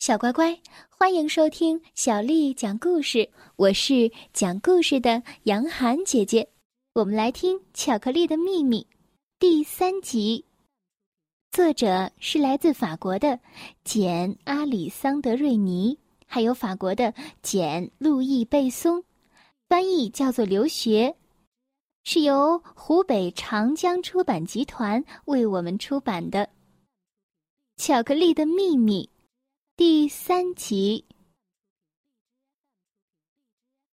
小乖乖，欢迎收听小丽讲故事。我是讲故事的杨涵姐姐。我们来听《巧克力的秘密》第三集。作者是来自法国的简·阿里桑德瑞尼，还有法国的简·路易贝松，翻译叫做刘学，是由湖北长江出版集团为我们出版的《巧克力的秘密》。第三集，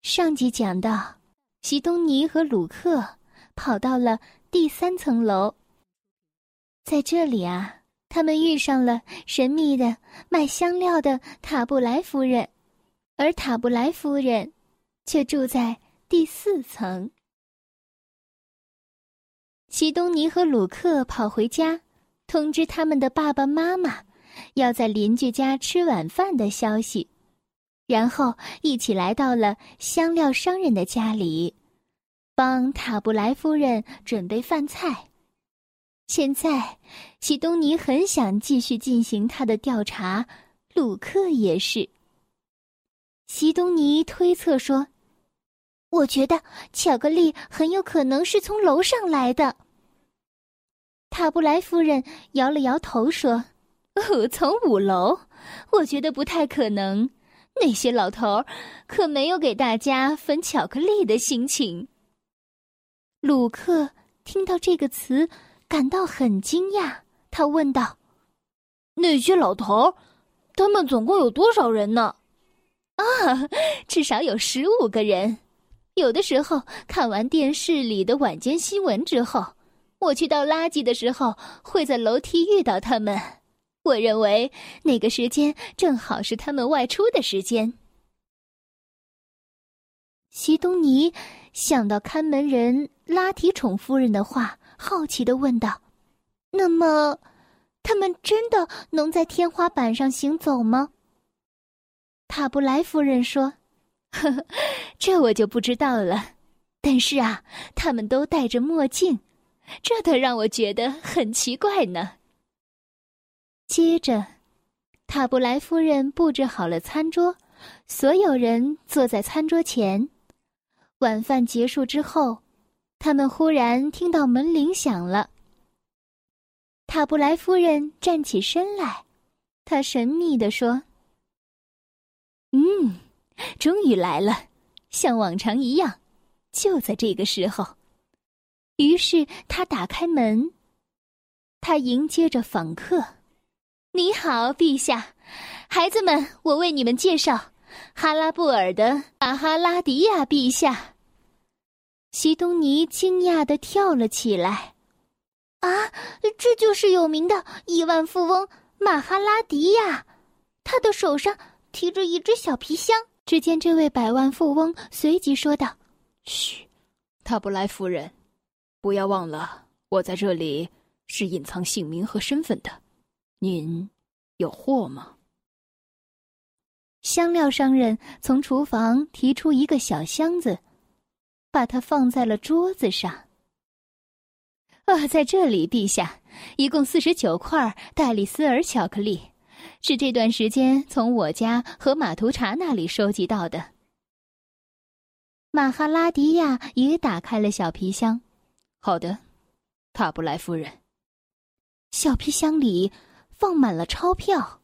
上集讲到，席东尼和鲁克跑到了第三层楼。在这里啊，他们遇上了神秘的卖香料的塔布莱夫人，而塔布莱夫人却住在第四层。席东尼和鲁克跑回家，通知他们的爸爸妈妈。要在邻居家吃晚饭的消息，然后一起来到了香料商人的家里，帮塔布莱夫人准备饭菜。现在，西东尼很想继续进行他的调查，鲁克也是。西东尼推测说：“我觉得巧克力很有可能是从楼上来的。”塔布莱夫人摇了摇头说。哦，从五楼，我觉得不太可能。那些老头儿可没有给大家分巧克力的心情。鲁克听到这个词，感到很惊讶。他问道：“那些老头儿，他们总共有多少人呢？”“啊，至少有十五个人。有的时候看完电视里的晚间新闻之后，我去倒垃圾的时候，会在楼梯遇到他们。”我认为那个时间正好是他们外出的时间。西东尼想到看门人拉提宠夫人的话，好奇的问道：“那么，他们真的能在天花板上行走吗？”塔布莱夫人说：“呵呵，这我就不知道了。但是啊，他们都戴着墨镜，这倒让我觉得很奇怪呢。”接着，塔布莱夫人布置好了餐桌，所有人坐在餐桌前。晚饭结束之后，他们忽然听到门铃响了。塔布莱夫人站起身来，她神秘地说：“嗯，终于来了，像往常一样，就在这个时候。”于是她打开门，她迎接着访客。你好，陛下，孩子们，我为你们介绍哈拉布尔的马哈拉迪亚陛下。西东尼惊讶的跳了起来，啊，这就是有名的亿万富翁马哈拉迪亚，他的手上提着一只小皮箱。只见这位百万富翁随即说道：“嘘，塔布莱夫人，不要忘了，我在这里是隐藏姓名和身份的。”您有货吗？香料商人从厨房提出一个小箱子，把它放在了桌子上。啊，在这里，陛下，一共四十九块戴丽丝尔巧克力，是这段时间从我家和马图查那里收集到的。马哈拉迪亚也打开了小皮箱。好的，塔布莱夫人。小皮箱里。放满了钞票，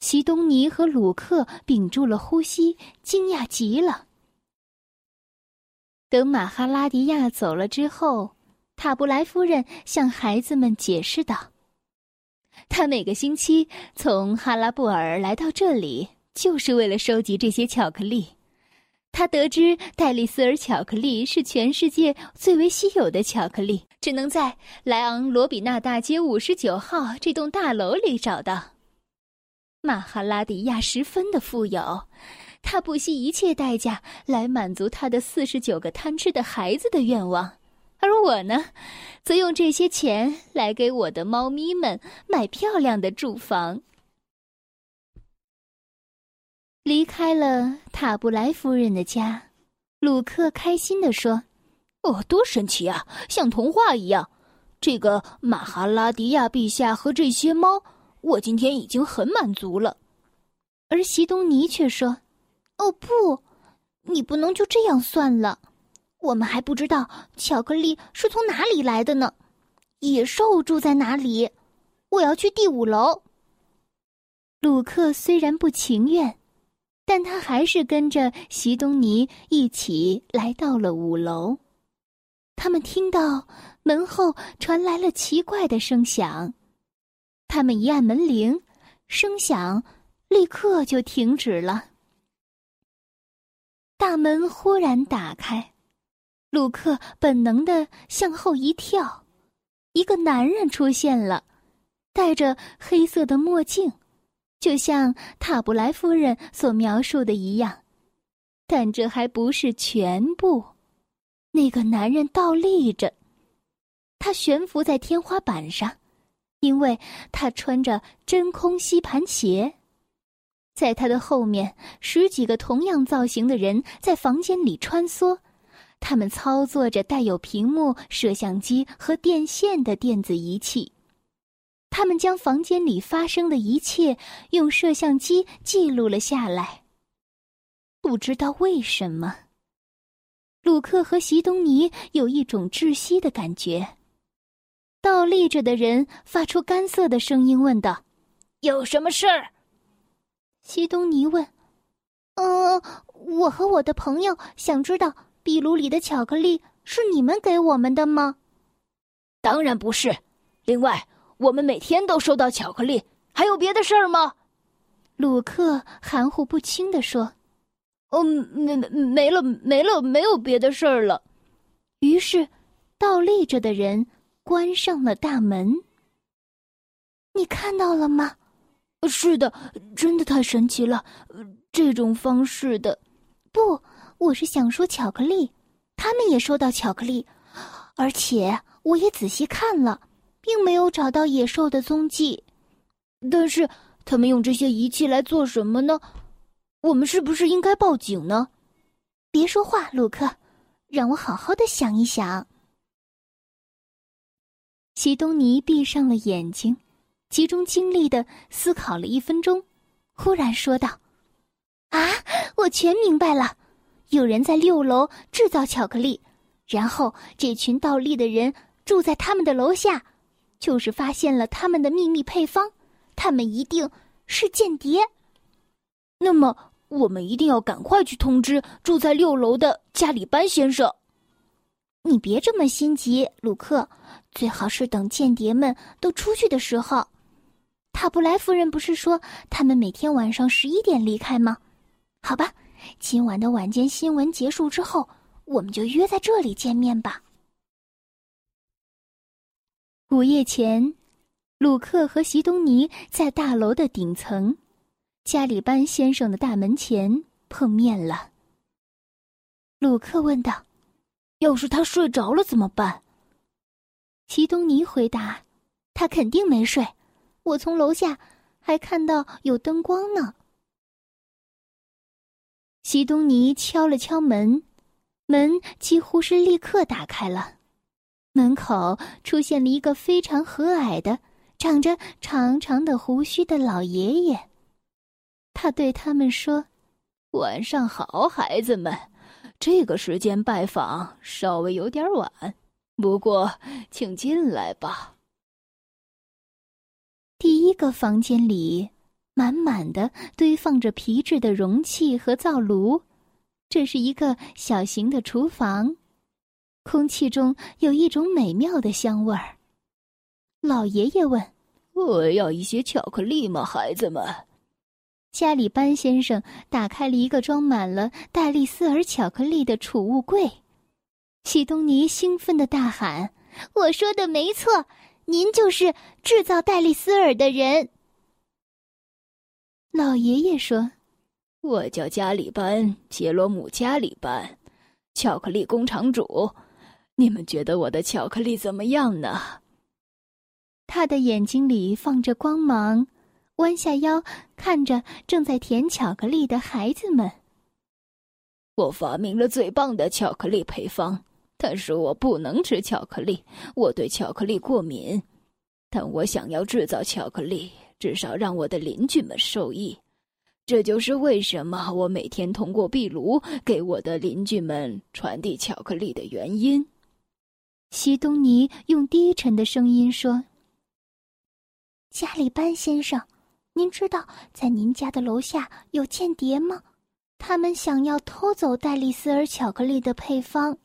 席东尼和鲁克屏住了呼吸，惊讶极了。等马哈拉迪亚走了之后，塔布莱夫人向孩子们解释道：“他每个星期从哈拉布尔来到这里，就是为了收集这些巧克力。他得知戴丽丝尔巧克力是全世界最为稀有的巧克力。”只能在莱昂罗比纳大街五十九号这栋大楼里找到。马哈拉迪亚十分的富有，他不惜一切代价来满足他的四十九个贪吃的孩子的愿望，而我呢，则用这些钱来给我的猫咪们买漂亮的住房。离开了塔布莱夫人的家，鲁克开心地说。哦，多神奇啊，像童话一样！这个马哈拉迪亚陛下和这些猫，我今天已经很满足了。而席东尼却说：“哦不，你不能就这样算了。我们还不知道巧克力是从哪里来的呢。野兽住在哪里？我要去第五楼。”鲁克虽然不情愿，但他还是跟着席东尼一起来到了五楼。他们听到门后传来了奇怪的声响，他们一按门铃，声响立刻就停止了。大门忽然打开，鲁克本能的向后一跳，一个男人出现了，戴着黑色的墨镜。就像塔布莱夫人所描述的一样，但这还不是全部。那个男人倒立着，他悬浮在天花板上，因为他穿着真空吸盘鞋。在他的后面，十几个同样造型的人在房间里穿梭，他们操作着带有屏幕、摄像机和电线的电子仪器。他们将房间里发生的一切用摄像机记录了下来。不知道为什么，鲁克和席东尼有一种窒息的感觉。倒立着的人发出干涩的声音问道：“有什么事儿？”席东尼问：“呃，我和我的朋友想知道壁炉里的巧克力是你们给我们的吗？”“当然不是。”另外。我们每天都收到巧克力，还有别的事儿吗？鲁克含糊不清地说：“哦，没没没了，没了，没有别的事儿了。”于是，倒立着的人关上了大门。你看到了吗？是的，真的太神奇了。这种方式的，不，我是想说巧克力，他们也收到巧克力，而且我也仔细看了。并没有找到野兽的踪迹，但是他们用这些仪器来做什么呢？我们是不是应该报警呢？别说话，鲁克，让我好好的想一想。西东尼闭上了眼睛，集中精力的思考了一分钟，忽然说道：“啊，我全明白了！有人在六楼制造巧克力，然后这群倒立的人住在他们的楼下。”就是发现了他们的秘密配方，他们一定是间谍。那么，我们一定要赶快去通知住在六楼的加里班先生。你别这么心急，鲁克，最好是等间谍们都出去的时候。塔布莱夫人不是说他们每天晚上十一点离开吗？好吧，今晚的晚间新闻结束之后，我们就约在这里见面吧。午夜前，鲁克和席东尼在大楼的顶层，加里班先生的大门前碰面了。鲁克问道：“要是他睡着了怎么办？”席东尼回答：“他肯定没睡，我从楼下还看到有灯光呢。”席东尼敲了敲门，门几乎是立刻打开了。门口出现了一个非常和蔼的、长着长长的胡须的老爷爷。他对他们说：“晚上好，孩子们。这个时间拜访稍微有点晚，不过请进来吧。”第一个房间里满满的堆放着皮质的容器和灶炉，这是一个小型的厨房。空气中有一种美妙的香味儿。老爷爷问：“我要一些巧克力吗，孩子们？”加里班先生打开了一个装满了戴丽丝尔巧克力的储物柜。西东尼兴奋的大喊：“我说的没错，您就是制造戴丽丝尔的人。”老爷爷说：“我叫加里班杰罗姆加里班，巧克力工厂主。”你们觉得我的巧克力怎么样呢？他的眼睛里放着光芒，弯下腰看着正在舔巧克力的孩子们。我发明了最棒的巧克力配方，但是我不能吃巧克力，我对巧克力过敏。但我想要制造巧克力，至少让我的邻居们受益。这就是为什么我每天通过壁炉给我的邻居们传递巧克力的原因。西东尼用低沉的声音说：“加里班先生，您知道在您家的楼下有间谍吗？他们想要偷走戴丽丝尔巧克力的配方。”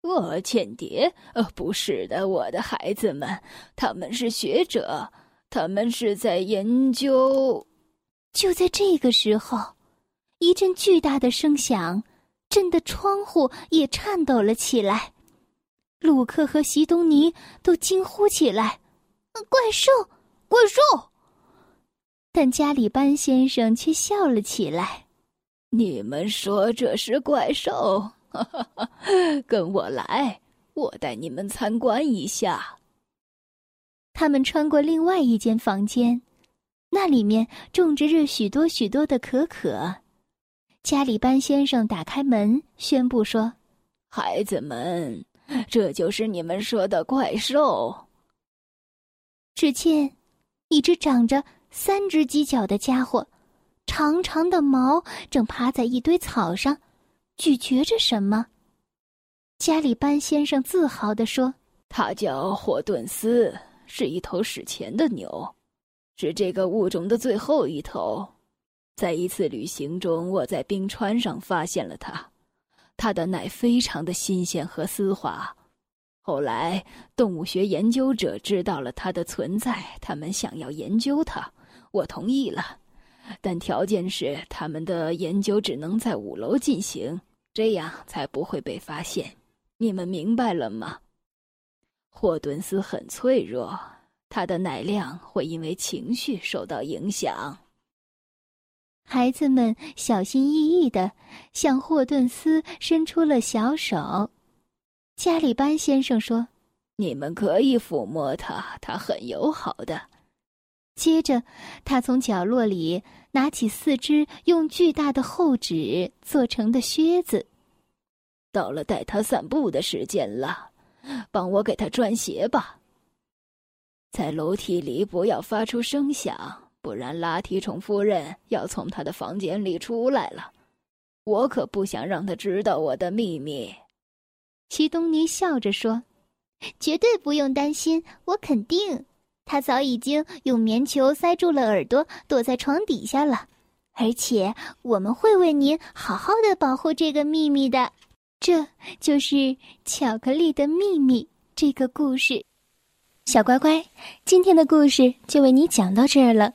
我间谍？呃，不是的，我的孩子们，他们是学者，他们是在研究。就在这个时候，一阵巨大的声响，震得窗户也颤抖了起来。鲁克和席东尼都惊呼起来：“怪兽，怪兽！”但加里班先生却笑了起来：“你们说这是怪兽？”哈哈哈！跟我来，我带你们参观一下。他们穿过另外一间房间，那里面种植着许多许多的可可。加里班先生打开门，宣布说：“孩子们，这就是你们说的怪兽。”只见一只长着三只犄角的家伙，长长的毛正趴在一堆草上。咀嚼着什么？加里班先生自豪地说：“他叫霍顿斯，是一头史前的牛，是这个物种的最后一头。在一次旅行中，我在冰川上发现了它，它的奶非常的新鲜和丝滑。后来，动物学研究者知道了它的存在，他们想要研究它，我同意了，但条件是他们的研究只能在五楼进行。”这样才不会被发现，你们明白了吗？霍顿斯很脆弱，他的奶量会因为情绪受到影响。孩子们小心翼翼的向霍顿斯伸出了小手。加里班先生说：“你们可以抚摸它，它很友好的。”接着，他从角落里拿起四只用巨大的厚纸做成的靴子。到了带他散步的时间了，帮我给他穿鞋吧。在楼梯里不要发出声响，不然拉提虫夫人要从他的房间里出来了。我可不想让他知道我的秘密。齐东尼笑着说：“绝对不用担心，我肯定。”他早已经用棉球塞住了耳朵，躲在床底下了。而且我们会为您好好的保护这个秘密的。这就是巧克力的秘密这个故事。小乖乖，今天的故事就为你讲到这儿了。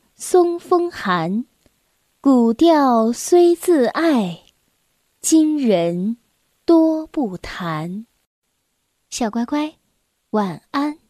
松风寒。古调虽自爱，今人多不弹。小乖乖。晚安。